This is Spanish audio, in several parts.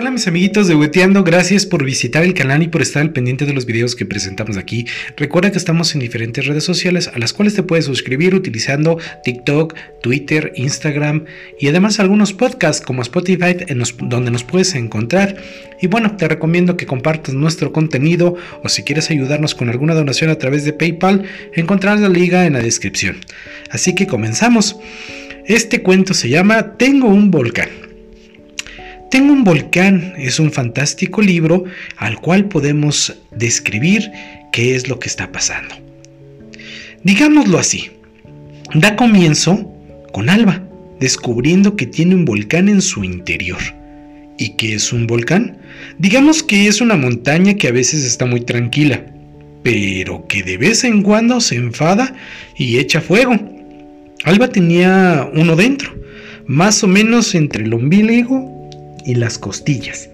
Hola mis amiguitos de Hueteando, gracias por visitar el canal y por estar al pendiente de los videos que presentamos aquí. Recuerda que estamos en diferentes redes sociales a las cuales te puedes suscribir utilizando TikTok, Twitter, Instagram y además algunos podcasts como Spotify en donde nos puedes encontrar. Y bueno, te recomiendo que compartas nuestro contenido o si quieres ayudarnos con alguna donación a través de PayPal, encontrarás la liga en la descripción. Así que comenzamos. Este cuento se llama Tengo un volcán. Tengo un volcán es un fantástico libro al cual podemos describir qué es lo que está pasando. Digámoslo así, da comienzo con Alba, descubriendo que tiene un volcán en su interior. ¿Y qué es un volcán? Digamos que es una montaña que a veces está muy tranquila, pero que de vez en cuando se enfada y echa fuego. Alba tenía uno dentro, más o menos entre el ombligo y las costillas.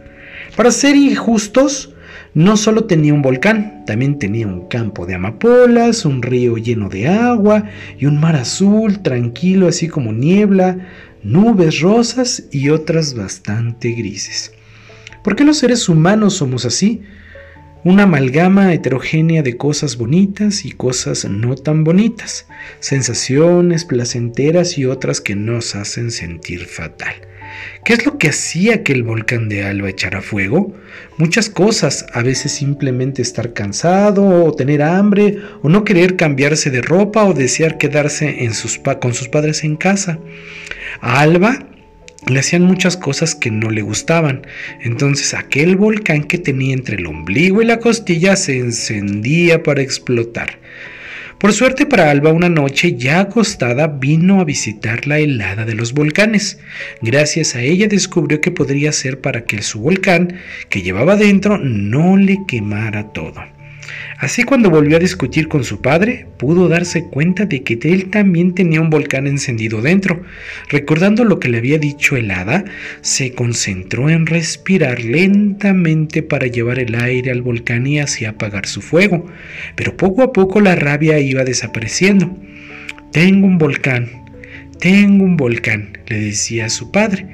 Para ser injustos, no solo tenía un volcán, también tenía un campo de amapolas, un río lleno de agua y un mar azul tranquilo, así como niebla, nubes rosas y otras bastante grises. ¿Por qué los seres humanos somos así? Una amalgama heterogénea de cosas bonitas y cosas no tan bonitas, sensaciones placenteras y otras que nos hacen sentir fatal. ¿Qué es lo que hacía que el volcán de Alba echara fuego? Muchas cosas, a veces simplemente estar cansado o tener hambre o no querer cambiarse de ropa o desear quedarse con sus padres en casa. A Alba le hacían muchas cosas que no le gustaban. Entonces aquel volcán que tenía entre el ombligo y la costilla se encendía para explotar. Por suerte para Alba, una noche ya acostada vino a visitar la helada de los volcanes. Gracias a ella descubrió que podría ser para que su volcán que llevaba dentro no le quemara todo. Así cuando volvió a discutir con su padre, pudo darse cuenta de que él también tenía un volcán encendido dentro. Recordando lo que le había dicho el hada, se concentró en respirar lentamente para llevar el aire al volcán y así apagar su fuego. Pero poco a poco la rabia iba desapareciendo. Tengo un volcán, tengo un volcán, le decía su padre.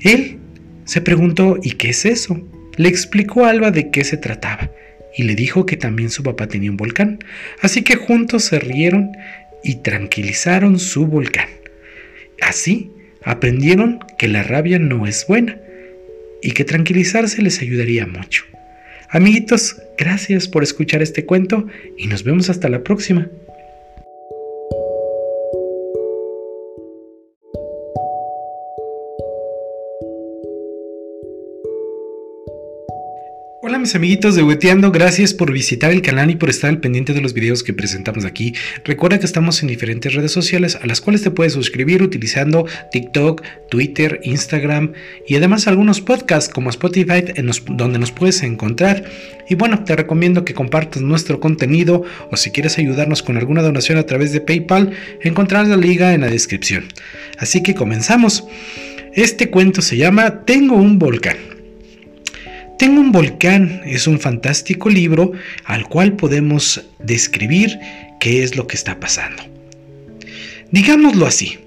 Él se preguntó, ¿y qué es eso? Le explicó a Alba de qué se trataba y le dijo que también su papá tenía un volcán. Así que juntos se rieron y tranquilizaron su volcán. Así aprendieron que la rabia no es buena y que tranquilizarse les ayudaría mucho. Amiguitos, gracias por escuchar este cuento y nos vemos hasta la próxima. Hola mis amiguitos de Hueteando, gracias por visitar el canal y por estar al pendiente de los videos que presentamos aquí. Recuerda que estamos en diferentes redes sociales a las cuales te puedes suscribir utilizando TikTok, Twitter, Instagram y además algunos podcasts como Spotify en donde nos puedes encontrar. Y bueno, te recomiendo que compartas nuestro contenido o si quieres ayudarnos con alguna donación a través de PayPal, encontrarás la liga en la descripción. Así que comenzamos. Este cuento se llama Tengo un volcán. Tengo un volcán es un fantástico libro al cual podemos describir qué es lo que está pasando. Digámoslo así,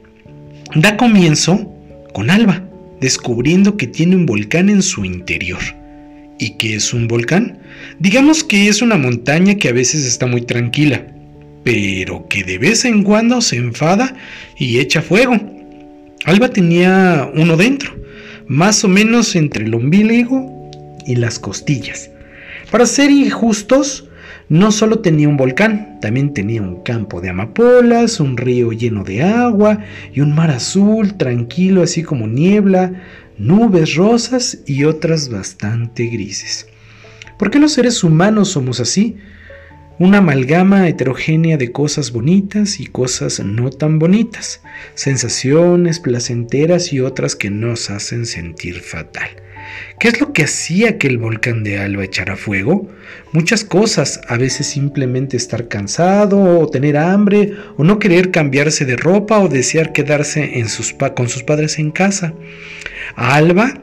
da comienzo con Alba, descubriendo que tiene un volcán en su interior. ¿Y qué es un volcán? Digamos que es una montaña que a veces está muy tranquila, pero que de vez en cuando se enfada y echa fuego. Alba tenía uno dentro, más o menos entre el ombligo y las costillas. Para ser injustos, no solo tenía un volcán, también tenía un campo de amapolas, un río lleno de agua y un mar azul tranquilo, así como niebla, nubes rosas y otras bastante grises. ¿Por qué los seres humanos somos así? Una amalgama heterogénea de cosas bonitas y cosas no tan bonitas, sensaciones placenteras y otras que nos hacen sentir fatal. ¿Qué es lo que hacía que el volcán de Alba echara fuego? Muchas cosas, a veces simplemente estar cansado o tener hambre o no querer cambiarse de ropa o desear quedarse con sus padres en casa. A Alba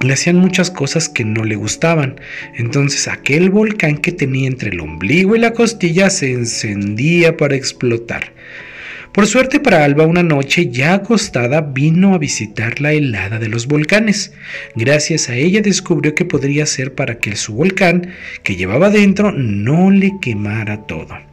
le hacían muchas cosas que no le gustaban. Entonces aquel volcán que tenía entre el ombligo y la costilla se encendía para explotar. Por suerte para Alba, una noche ya acostada vino a visitar la helada de los volcanes. Gracias a ella descubrió que podría ser para que su volcán que llevaba dentro no le quemara todo.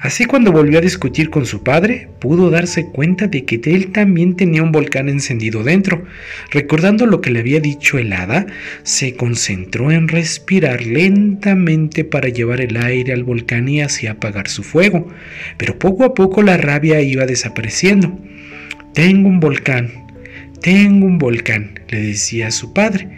Así cuando volvió a discutir con su padre, pudo darse cuenta de que él también tenía un volcán encendido dentro. Recordando lo que le había dicho el hada, se concentró en respirar lentamente para llevar el aire al volcán y así apagar su fuego. Pero poco a poco la rabia iba desapareciendo. Tengo un volcán, tengo un volcán, le decía su padre.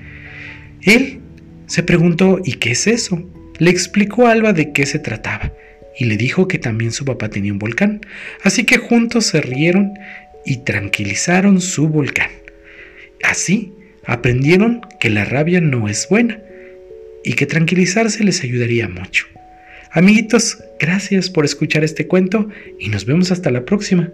Él se preguntó, ¿y qué es eso? Le explicó a Alba de qué se trataba y le dijo que también su papá tenía un volcán. Así que juntos se rieron y tranquilizaron su volcán. Así aprendieron que la rabia no es buena y que tranquilizarse les ayudaría mucho. Amiguitos, gracias por escuchar este cuento y nos vemos hasta la próxima.